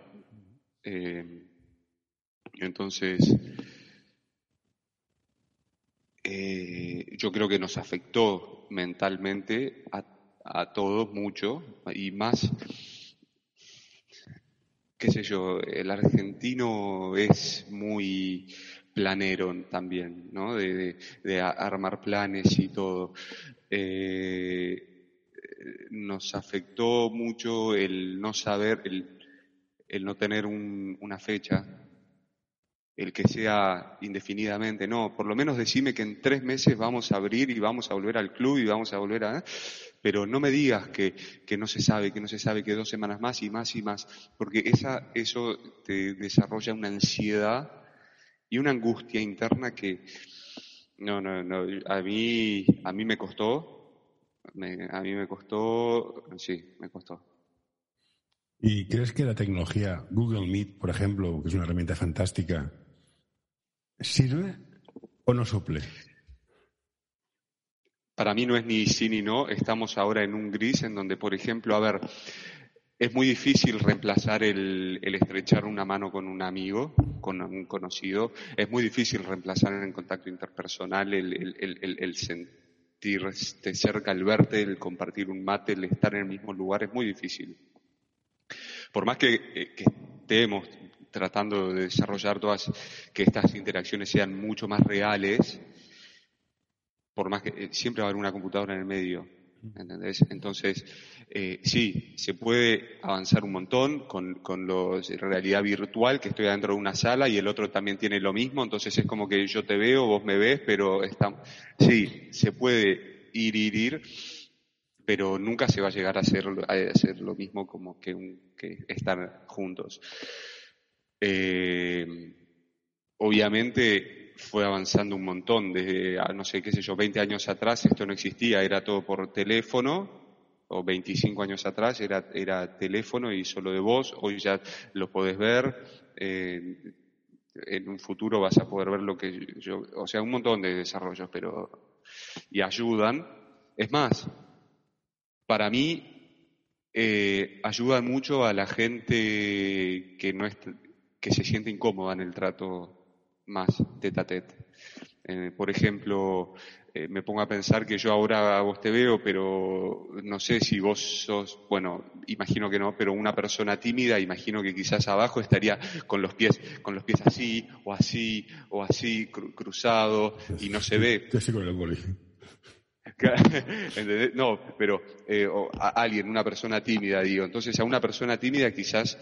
[SPEAKER 3] Eh, entonces, yo creo que nos afectó mentalmente a todos mucho y más qué sé yo, el argentino es muy planero también, ¿no? De, armar planes y todo. Eh, nos afectó mucho el no saber, el, no tener una fecha, el que sea indefinidamente, no, por lo menos decime que en tres meses vamos a abrir y vamos a volver al club y vamos a volver a pero no me digas que, no se sabe, que no se sabe, que dos semanas más y más y más, porque esa, eso te desarrolla una ansiedad y una angustia interna que, no, no, no, a mí, a mí me costó, a mí me costó, sí, me costó.
[SPEAKER 2] ¿Y crees que la tecnología, Google Meet, por ejemplo, que es una herramienta fantástica, sirve o no suple?
[SPEAKER 3] para mí no es ni sí ni no. Estamos ahora en un gris en donde, por ejemplo, a ver, es muy difícil reemplazar el, estrechar una mano con un amigo, con un conocido. Es muy difícil reemplazar en el contacto interpersonal el, sentirte cerca, el verte, el compartir un mate, el estar en el mismo lugar. Es muy difícil. Por más que, eh, que estemos tratando de desarrollar todas, que estas interacciones sean mucho más reales, por más que eh, siempre va a haber una computadora en el medio. ¿Entendés? Entonces, eh, sí, se puede avanzar un montón con, con los realidad virtual, que estoy dentro de una sala y el otro también tiene lo mismo, entonces es como que yo te veo, vos me ves, pero está, sí, se puede ir, ir, ir, pero nunca se va a llegar a hacer, a hacer lo mismo como que, un, que estar juntos. Eh, obviamente, fue avanzando un montón. Desde, ah, no sé, qué sé yo, 20 años atrás esto no existía, era todo por teléfono, o 25 años atrás era, era teléfono y solo de voz, hoy ya lo podés ver, en un futuro vas a poder ver lo que yo, o sea, un montón de desarrollos, pero, y ayudan. Es más, para mí, eh, ayudan mucho a la gente que no es, que se siente incómoda en el trato más tete a tete. por ejemplo, eh, me pongo a pensar que yo ahora a vos te veo, pero no sé si vos sos, bueno, imagino que no, pero una persona tímida, imagino que quizás abajo estaría con los pies, con los pies así, o así, o así, cruzado, y no se ve.
[SPEAKER 2] Yo con el boli. [laughs]
[SPEAKER 3] no, pero eh, a alguien, una persona tímida, digo. Entonces a una persona tímida quizás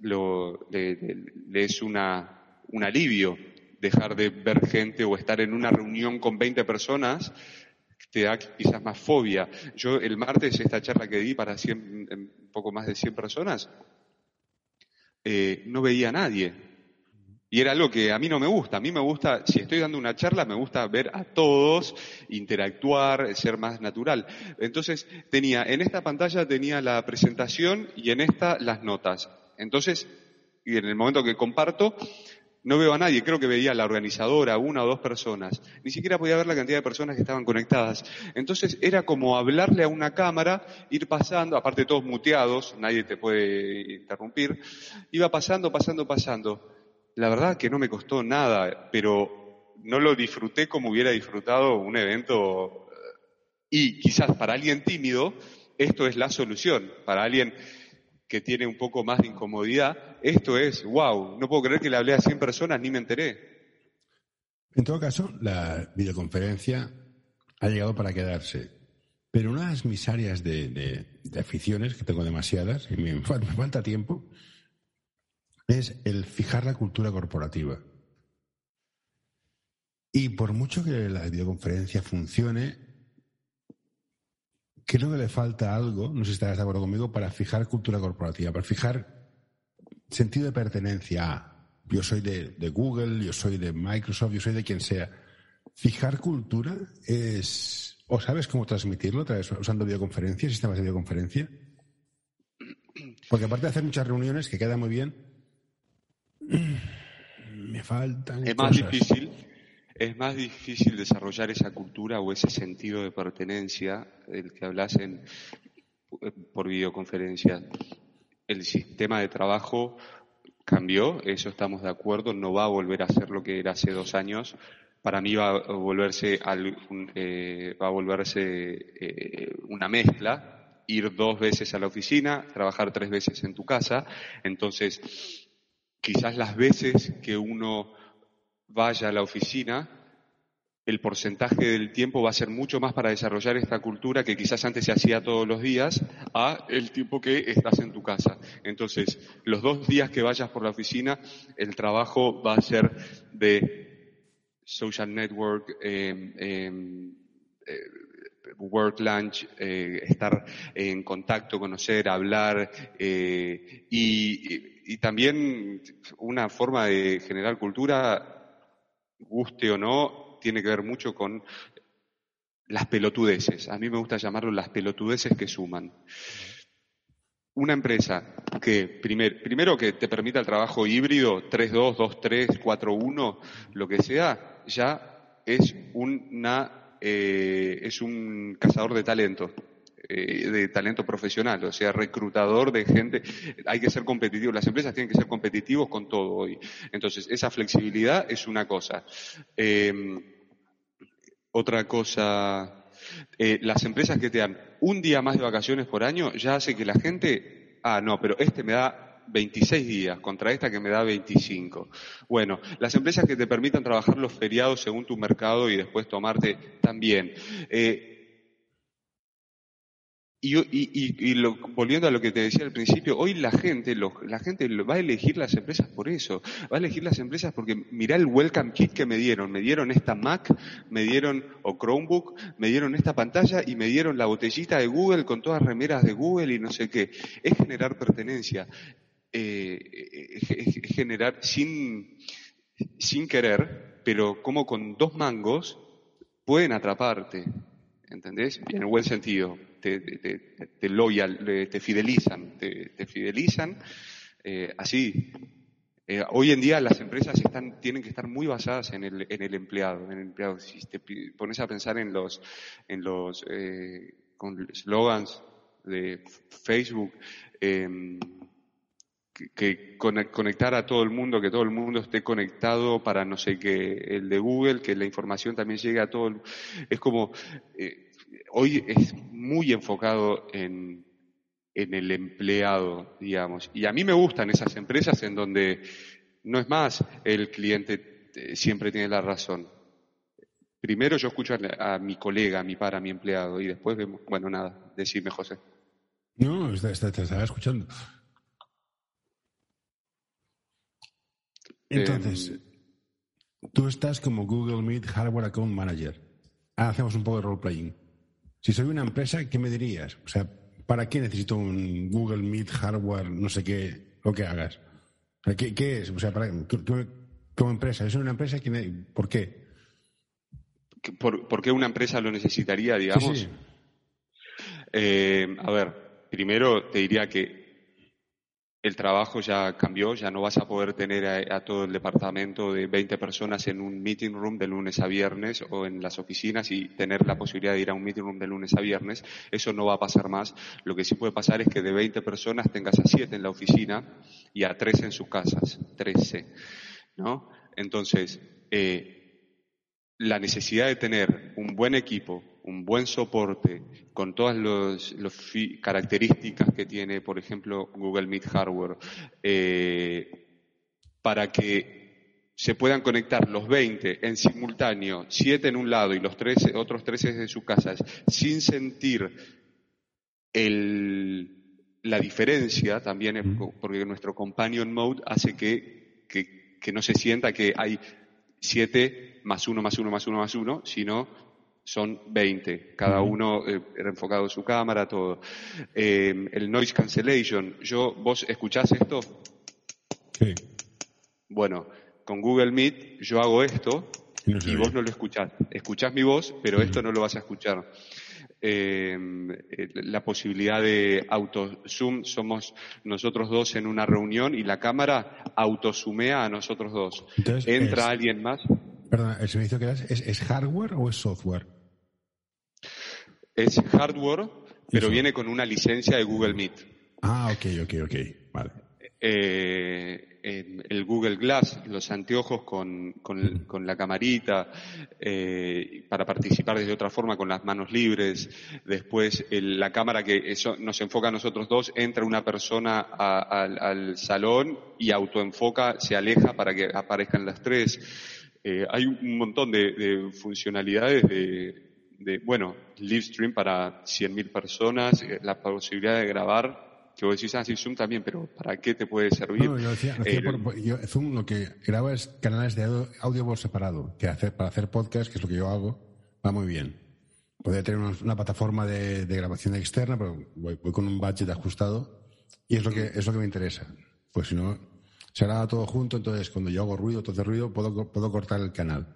[SPEAKER 3] lo, le, es una, un alivio dejar de ver gente o estar en una reunión con 20 personas te da quizás más fobia. Yo el martes, esta charla que di para 100, un poco más de 100 personas, eh, no veía a nadie. Y era algo que a mí no me gusta. A mí me gusta, si estoy dando una charla, me gusta ver a todos, interactuar, ser más natural. Entonces tenía, en esta pantalla tenía la presentación y en esta las notas. Entonces, y en el momento que comparto, no veo a nadie, creo que veía a la organizadora, una o dos personas. Ni siquiera podía ver la cantidad de personas que estaban conectadas. Entonces era como hablarle a una cámara, ir pasando, aparte todos muteados, nadie te puede interrumpir. Iba pasando, pasando, pasando. La verdad que no me costó nada, pero no lo disfruté como hubiera disfrutado un evento. Y quizás para alguien tímido, esto es la solución. Para alguien que tiene un poco más de incomodidad, esto es, wow, no puedo creer que le hablé a 100 personas ni me enteré.
[SPEAKER 2] En todo caso, la videoconferencia ha llegado para quedarse. Pero una de mis áreas de, aficiones, que tengo demasiadas y me, me falta tiempo, es el fijar la cultura corporativa. Y por mucho que la videoconferencia funcione, creo que le falta algo, no sé si estarás de acuerdo conmigo, para fijar cultura corporativa, para fijar sentido de pertenencia yo soy de, Google, yo soy de Microsoft, yo soy de quien sea. Fijar cultura es, ¿o sabes cómo transmitirlo usando videoconferencias, sistemas de videoconferencia? Porque aparte de hacer muchas reuniones, que queda muy bien, me faltan.
[SPEAKER 3] Es más difícil es más difícil desarrollar esa cultura o ese sentido de pertenencia del que hablas en, por videoconferencia. El sistema de trabajo cambió, eso estamos de acuerdo, no va a volver a ser lo que era hace dos años. Para mí va a volverse, eh, va a volverse eh, una mezcla, ir dos veces a la oficina, trabajar tres veces en tu casa. Entonces, quizás las veces que uno vaya a la oficina, el porcentaje del tiempo va a ser mucho más para desarrollar esta cultura que quizás antes se hacía todos los días a el tiempo que estás en tu casa. Entonces, los dos días que vayas por la oficina, el trabajo va a ser de social network, em, em, eh, work lunch, eh, estar en contacto, conocer, hablar eh, y también una forma de generar cultura guste o no, tiene que ver mucho con las pelotudeces. A mí me gusta llamarlo las pelotudeces que suman. Una empresa que primero que te permita el trabajo híbrido, 3-2, 2-3, 4-1, lo que sea, ya es una eh, es un cazador de talento. Eh, de talento profesional, o sea, reclutador de gente. Hay que ser competitivo, las empresas tienen que ser competitivos con todo hoy. Entonces, esa flexibilidad es una cosa. Em, otra cosa, eh, las empresas que te dan un día más de vacaciones por año ya hace que la gente, ah, no, pero este me da 26 días contra esta que me da 25. Bueno, las empresas que te permitan trabajar los feriados según tu mercado y después tomarte también. Eh, y, y volviendo a lo que te decía al principio, hoy la gente, la gente va a elegir las empresas por eso. Va a elegir las empresas porque mirá el welcome kit que me dieron. Me dieron esta Mac, me dieron, o Chromebook, me dieron esta pantalla y me dieron la botellita de Google con todas remeras de Google y no sé qué. Es generar pertenencia. Eh, es generar sin, sin querer, pero como con dos mangos pueden atraparte. ¿Entendés? En buen sentido te, loyal, te fidelizan, te, fidelizan. Eh, así, eh, hoy en día las empresas están, tienen que estar muy basadas en el, en el empleado, en el empleado. Si te pones a pensar en los, en los eh, con slogans de Facebook, em, que conectar a todo el mundo, que todo el mundo esté conectado para no sé qué, el de Google, que la información también llegue a todo el Es como, eh, hoy es muy enfocado en, en el empleado, digamos. Y a mí me gustan esas empresas en donde no es más el cliente eh, siempre tiene la razón. Primero yo escucho a, mi colega, a mi par, a mi empleado, y después vemos, bueno, nada, decime, José.
[SPEAKER 2] No, te estaba escuchando. Entonces, em, tú estás como Google Meet Hardware Account Manager. Ahora hacemos un poco de role-playing. Si soy una empresa, ¿qué me dirías? O sea, ¿para qué necesito un Google Meet Hardware, no sé qué, lo que hagas? ¿qué, es? O sea, para, como empresa, ¿es una empresa? ¿Por qué?
[SPEAKER 3] ¿Por, qué una empresa lo necesitaría, digamos? Eh, a ver, primero te diría que el trabajo ya cambió, ya no vas a poder tener a, todo el departamento de 20 personas en un meeting room de lunes a viernes o en las oficinas y tener la posibilidad de ir a un meeting room de lunes a viernes. Eso no va a pasar más. Lo que sí puede pasar es que de 20 personas tengas a 7 en la oficina y a 3 en sus casas, 13. ¿no? Entonces, eh, la necesidad de tener un buen equipo, un buen soporte con todas las características que tiene, por ejemplo, Google Meet Hardware, eh, para que se puedan conectar los 20 en simultáneo, 7 en un lado y los 13, otros 13 en sus casas, sin sentir la diferencia, también porque nuestro companion mode hace que, que no se sienta que hay 7 más 1 más 1 más 1 más 1, sino son 20, cada uno eh, enfocado en su cámara, todo. Eh, el noise cancellation, yo, ¿vos escuchás esto?
[SPEAKER 2] Sí.
[SPEAKER 3] Bueno, con Google Meet yo hago esto y vos no lo escuchás. Escuchás mi voz, pero esto no lo vas a escuchar. Eh, la posibilidad de auto zoom somos nosotros dos en una reunión y la cámara autosumea a nosotros dos. Entra alguien más.
[SPEAKER 2] Perdona, ¿el servicio que das es, hardware o es software?
[SPEAKER 3] Es hardware, pero viene con una licencia de Google Meet.
[SPEAKER 2] Ah, ok, ok, ok. Vale.
[SPEAKER 3] Eh, el Google Glass, los anteojos con, con, la camarita, eh, para participar de otra forma con las manos libres. Después la cámara que eso nos enfoca a nosotros dos, entra una persona al salón y autoenfoca, se aleja para que aparezcan las tres. Eh, hay un montón de, funcionalidades de, bueno, live stream para 100.000 personas, eh, la posibilidad de grabar, que vos decís, ah, sí, Zoom también, pero ¿para qué te puede servir?
[SPEAKER 2] No, yo decía, eh, Zoom lo que graba es canales de audio por separado, que hacer, para hacer podcast, que es lo que yo hago, va muy bien. Podría tener una, plataforma de, grabación externa, pero voy, voy, con un budget ajustado y es lo que, es lo que me interesa. Pues si no, se graba todo junto, entonces cuando yo hago ruido, todo ruido, puedo, puedo cortar el canal.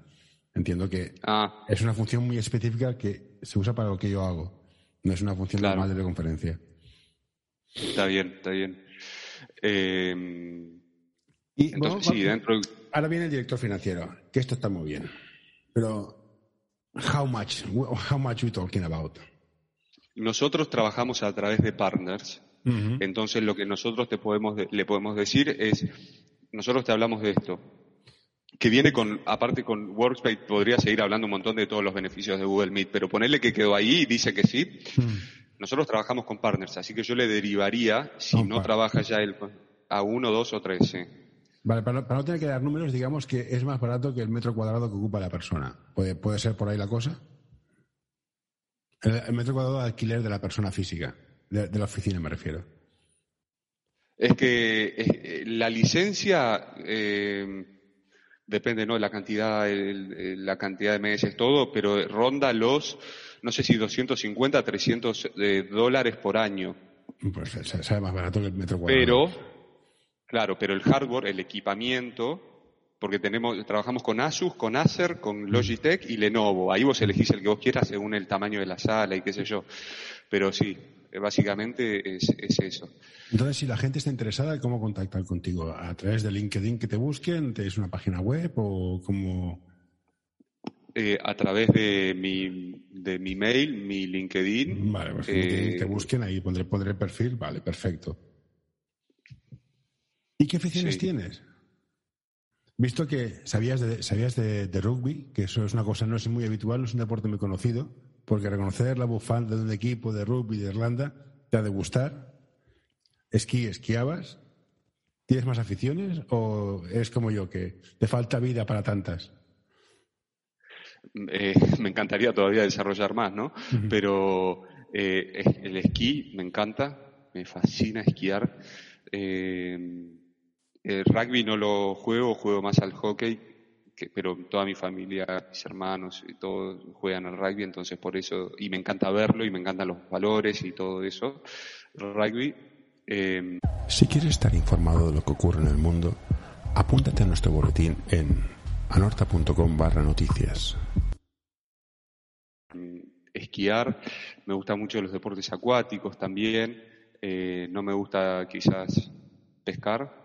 [SPEAKER 2] Entiendo que
[SPEAKER 3] ah.
[SPEAKER 2] es una función muy específica que se usa para lo que yo hago. No es una función normal de conferencia.
[SPEAKER 3] Está bien, está bien. Eh,
[SPEAKER 2] y Ahora viene el director financiero, que esto está muy bien. Pero, how much? How much we talking about?
[SPEAKER 3] Nosotros trabajamos a través de partners entonces lo que nosotros te podemos, le podemos decir es, nosotros te hablamos de esto, que viene con, aparte con Workspace, podría seguir hablando un montón de todos los beneficios de Google Meet, pero ponerle que quedó ahí y dice que sí. Nosotros trabajamos con partners, así que yo le derivaría, si no, trabaja ya él, a uno, dos o tres.
[SPEAKER 2] Vale, para no, tener que dar números, digamos que es más barato que el metro cuadrado que ocupa la persona. ¿Puede, puede ser por ahí la cosa? el metro cuadrado de alquiler de la persona física. De, la oficina me refiero.
[SPEAKER 3] Es que eh, la licencia eh, depende, ¿no? La cantidad, la cantidad de meses, todo, pero ronda los, no sé si 250, 300 eh, dólares por año.
[SPEAKER 2] Pues sale más barato que el metro cuadrado.
[SPEAKER 3] Pero, claro, pero el hardware, el equipamiento, porque tenemos, trabajamos con Asus, con Acer, con Logitech y Lenovo. Ahí vos elegís el que vos quieras según el tamaño de la sala y qué sé yo. Pero sí, básicamente es, eso.
[SPEAKER 2] Entonces, si la gente está interesada, ¿cómo contactar contigo? ¿A través de LinkedIn que te busquen? ¿Tienes una página web o cómo...?
[SPEAKER 3] Eh, a través de mi, de mi mail, mi LinkedIn.
[SPEAKER 2] Vale, pues eh, te busquen ahí, pondré, pondré el perfil, vale, perfecto. ¿Y qué aficiones
[SPEAKER 3] Sí.
[SPEAKER 2] tienes? Visto que sabías, de, sabías de, de rugby, que eso es una cosa no es muy habitual, no es un deporte muy conocido, porque reconocer la bufanda de un equipo de rugby de Irlanda te ha de gustar. Esquí, esquiabas. ¿Tienes más aficiones o es como yo, que te falta vida para tantas?
[SPEAKER 3] Eh, me encantaría todavía desarrollar más, ¿no? Pero eh, el esquí me encanta, me fascina esquiar. Eh, el rugby no lo juego, juego más al hockey, que- pero toda mi familia, mis hermanos y todos juegan al rugby, entonces por eso, y me encanta verlo y me encantan los valores y todo eso. Rugby. eh,
[SPEAKER 1] Si quieres estar informado de lo que ocurre en el mundo, apúntate a nuestro boletín en anorta.com barra noticias.
[SPEAKER 3] esquiar, me gustan mucho los deportes acuáticos también, eh, no me gusta quizás pescar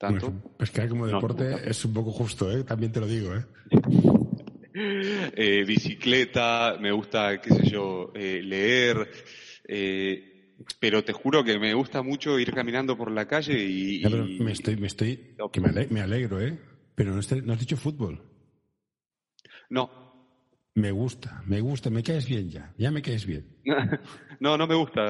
[SPEAKER 3] tanto.
[SPEAKER 2] Bueno, pescar como deporte
[SPEAKER 3] no.
[SPEAKER 2] es un poco justo, ¿eh? también te lo digo. ¿eh? [laughs]
[SPEAKER 3] Eh, bicicleta, me gusta, qué sé yo, eh, leer, eh, pero te juro que me gusta mucho ir caminando por la calle y...
[SPEAKER 2] Ya, pero me estoy, me estoy, que me ale- me alegro, ¿eh? Pero no, no has dicho fútbol.
[SPEAKER 3] No,
[SPEAKER 2] Me gusta, me gusta, me caes bien ya, ya me caes bien. [laughs]
[SPEAKER 3] no, no me gusta,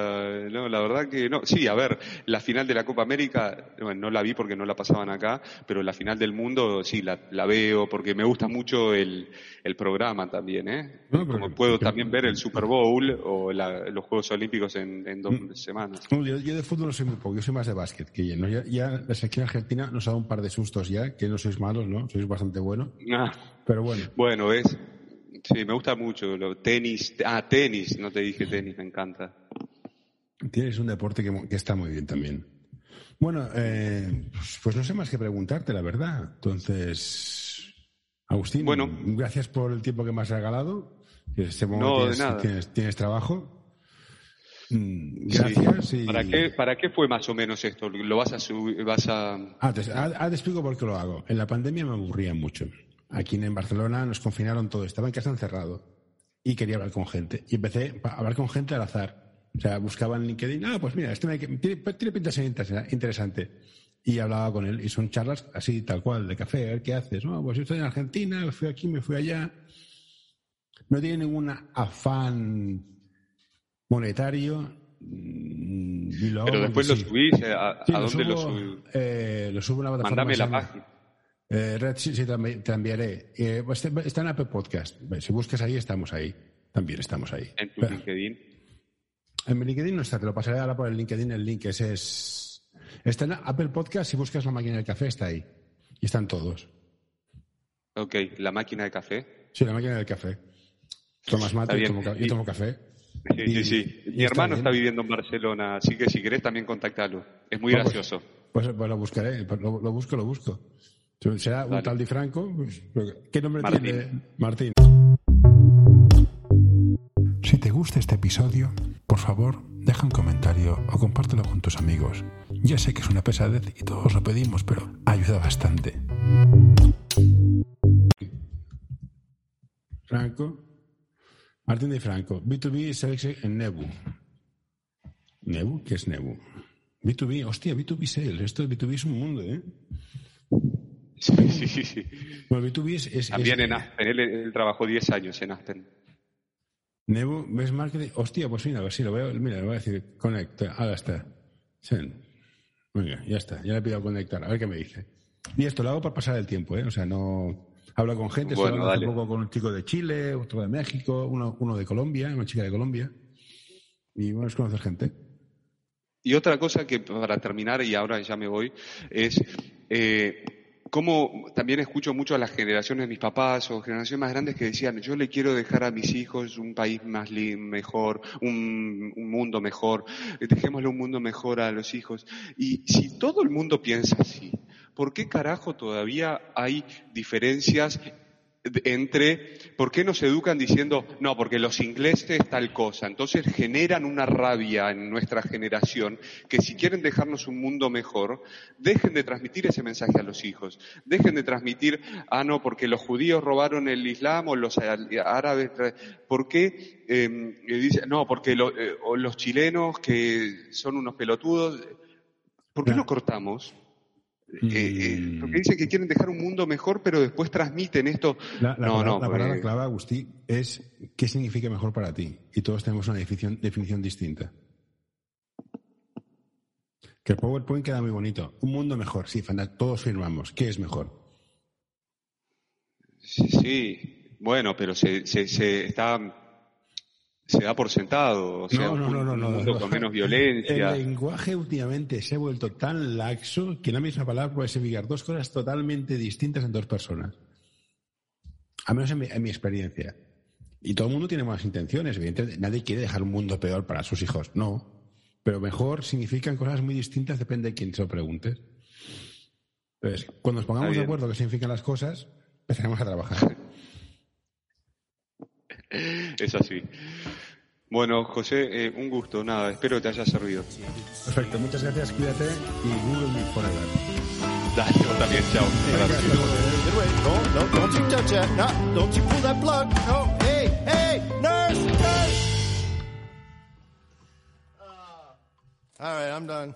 [SPEAKER 3] no, la verdad que no. Sí, a ver, la final de la Copa América, bueno, no la vi porque no la pasaban acá, pero la final del mundo sí la, la veo porque me gusta mucho el, el programa también, ¿eh?
[SPEAKER 2] No, pero-
[SPEAKER 3] Como puedo
[SPEAKER 2] pero-
[SPEAKER 3] también ver el Super Bowl o la- los Juegos Olímpicos en, en dos
[SPEAKER 2] Mm.
[SPEAKER 3] semanas.
[SPEAKER 2] No, yo, yo de fútbol no soy muy poco, yo soy más de básquet que ya, ¿no? ya, ya la selección argentina nos ha dado un par de sustos ya, que no sois malos, ¿no? Sois bastante buenos.
[SPEAKER 3] Ah,
[SPEAKER 2] Pero bueno,
[SPEAKER 3] bueno, ves, sí, me gusta mucho. Lo, tenis, ah, tenis, no te dije tenis, me encanta.
[SPEAKER 2] tienes un deporte que, que está muy bien también. Bueno, eh, pues, no sé más que preguntarte, la verdad. Entonces, Agustín,
[SPEAKER 3] Bueno.
[SPEAKER 2] gracias por el tiempo que me has regalado. Que este momento
[SPEAKER 3] No, de
[SPEAKER 2] tienes,
[SPEAKER 3] nada.
[SPEAKER 2] Tienes, tienes trabajo. Mm,
[SPEAKER 3] Sí.
[SPEAKER 2] Gracias. y-
[SPEAKER 3] ¿Para qué, ¿Para qué fue más o menos esto? ¿Lo vas a subir, vas a...
[SPEAKER 2] Ah, te, ah, ah, te explico por qué lo hago. En la pandemia me aburría mucho. Aquí en Barcelona nos confinaron todo, estaba en casa encerrado y quería hablar con gente. Y empecé a hablar con gente al azar. O sea, buscaba en LinkedIn, ah, pues mira, este me- tiene, tiene pinta de ser interesa- interesante. Y hablaba con él y son charlas así, tal cual, de café, a ver qué haces. No, pues yo estoy en Argentina, fui aquí, me fui allá. No tiene ningún afán monetario. mm, y lo
[SPEAKER 3] Pero después lo subís, eh, ¿a,
[SPEAKER 2] Sí,
[SPEAKER 3] a dónde lo
[SPEAKER 2] subo,
[SPEAKER 3] subís?
[SPEAKER 2] eh, lo subo a una plataforma.
[SPEAKER 3] Mándame la página.
[SPEAKER 2] Eh, Red, sí, sí, te envi- te enviaré. Eh, pues, está está en Apple Podcast. Si buscas ahí, estamos ahí. También estamos ahí.
[SPEAKER 3] En tu
[SPEAKER 2] Pero-
[SPEAKER 3] LinkedIn.
[SPEAKER 2] en mi LinkedIn no está, te lo pasaré ahora por el LinkedIn. El link ese es. Está en Apple Podcast. Si buscas la máquina del café, está ahí. Y están todos.
[SPEAKER 3] Ok, la máquina de café.
[SPEAKER 2] Sí, la máquina del café. Tomas mate,
[SPEAKER 3] Está
[SPEAKER 2] yo tomo, yo tomo café.
[SPEAKER 3] Sí,
[SPEAKER 2] Y-
[SPEAKER 3] sí, sí. Mi hermano
[SPEAKER 2] bien.
[SPEAKER 3] está viviendo en Barcelona, así que si querés también contactalo. Es muy
[SPEAKER 2] pues-
[SPEAKER 3] gracioso.
[SPEAKER 2] Pues, pues lo buscaré, pues lo, lo busco, lo busco. Será un
[SPEAKER 3] Vale.
[SPEAKER 2] tal Di Franco. pues, ¿Qué nombre
[SPEAKER 3] Martín.
[SPEAKER 2] tiene? Martín.
[SPEAKER 1] Si te gusta este episodio, por favor, deja un comentario o compártelo con tus amigos. Ya sé que es una pesadez y todos lo pedimos, pero ayuda bastante.
[SPEAKER 2] Franco. Martín de Franco. B2B Sales en Nebu. ¿Nebu? ¿Qué es Nebu? B2B, hostia, B2B Sales. Esto de B2B es un mundo, ¿eh?
[SPEAKER 3] Sí, sí, sí. sí.
[SPEAKER 2] Bueno, B2B es. es-
[SPEAKER 3] También
[SPEAKER 2] es-
[SPEAKER 3] en Aspen. Él, él trabajó 10 años en Aspen.
[SPEAKER 2] Nebu, ¿ves marketing? Hostia, pues mira, si lo veo. Mira, le voy a decir, conecta. Ahora está. Send. Venga, ya está. Ya le he pedido conectar. A ver qué me dice. Y esto lo hago para pasar el tiempo, ¿eh? O sea, no. Hablo con gente,
[SPEAKER 3] Bueno,
[SPEAKER 2] hablando hace
[SPEAKER 3] dale.
[SPEAKER 2] poco con un chico de Chile, otro de México, uno, uno de Colombia, una chica de Colombia. Y bueno, es conocer gente.
[SPEAKER 3] Y otra cosa que para terminar, y ahora ya me voy, es eh, cómo también escucho mucho a las generaciones de mis papás o generaciones más grandes que decían, yo le quiero dejar a mis hijos un país más mejor, un, un mundo mejor, dejémosle un mundo mejor a los hijos. Y si todo el mundo piensa así, ¿por qué carajo todavía hay diferencias entre por qué nos educan diciendo no porque los ingleses tal cosa entonces generan una rabia en nuestra generación que si quieren dejarnos un mundo mejor dejen de transmitir ese mensaje a los hijos. Dejen de transmitir ah no porque los judíos robaron el islam o los árabes por qué eh, dicen no porque lo- eh, o los chilenos que son unos pelotudos ¿Por qué lo cortamos?
[SPEAKER 2] Mm.
[SPEAKER 3] Eh, eh, porque dicen que quieren dejar un mundo mejor, pero después transmiten esto.
[SPEAKER 2] La, la
[SPEAKER 3] no,
[SPEAKER 2] palabra,
[SPEAKER 3] no,
[SPEAKER 2] la palabra clave, Agustí, es qué significa mejor para ti. Y todos tenemos una definición, definición distinta. Que el PowerPoint queda muy bonito. Un mundo mejor, sí. Todos firmamos. ¿Qué es mejor?
[SPEAKER 3] Sí, sí. bueno, pero se, se, se está se da por sentado, o sea,
[SPEAKER 2] No,
[SPEAKER 3] mundo con menos
[SPEAKER 2] El
[SPEAKER 3] violencia.
[SPEAKER 2] lenguaje últimamente se ha vuelto tan laxo que la misma palabra puede significar dos cosas totalmente distintas en dos personas. A menos en mi, en mi experiencia. Y todo el mundo tiene buenas intenciones. Evidentemente, nadie quiere dejar un mundo peor para sus hijos. No. Pero mejor significan cosas muy distintas, depende de quién se lo pregunte. Entonces, cuando nos pongamos de acuerdo qué significan las cosas, empezaremos a trabajar. [laughs]
[SPEAKER 3] Es así. Bueno, José, eh, un gusto, nada, espero que te haya servido.
[SPEAKER 2] Perfecto, muchas gracias, cuídate y Google Meet Forever.
[SPEAKER 3] Dale, vos también, chao.
[SPEAKER 5] No, no, don't you touch that. No, don't you pull that plug. No, hey, hey, nurse, nurse. All right, I'm done.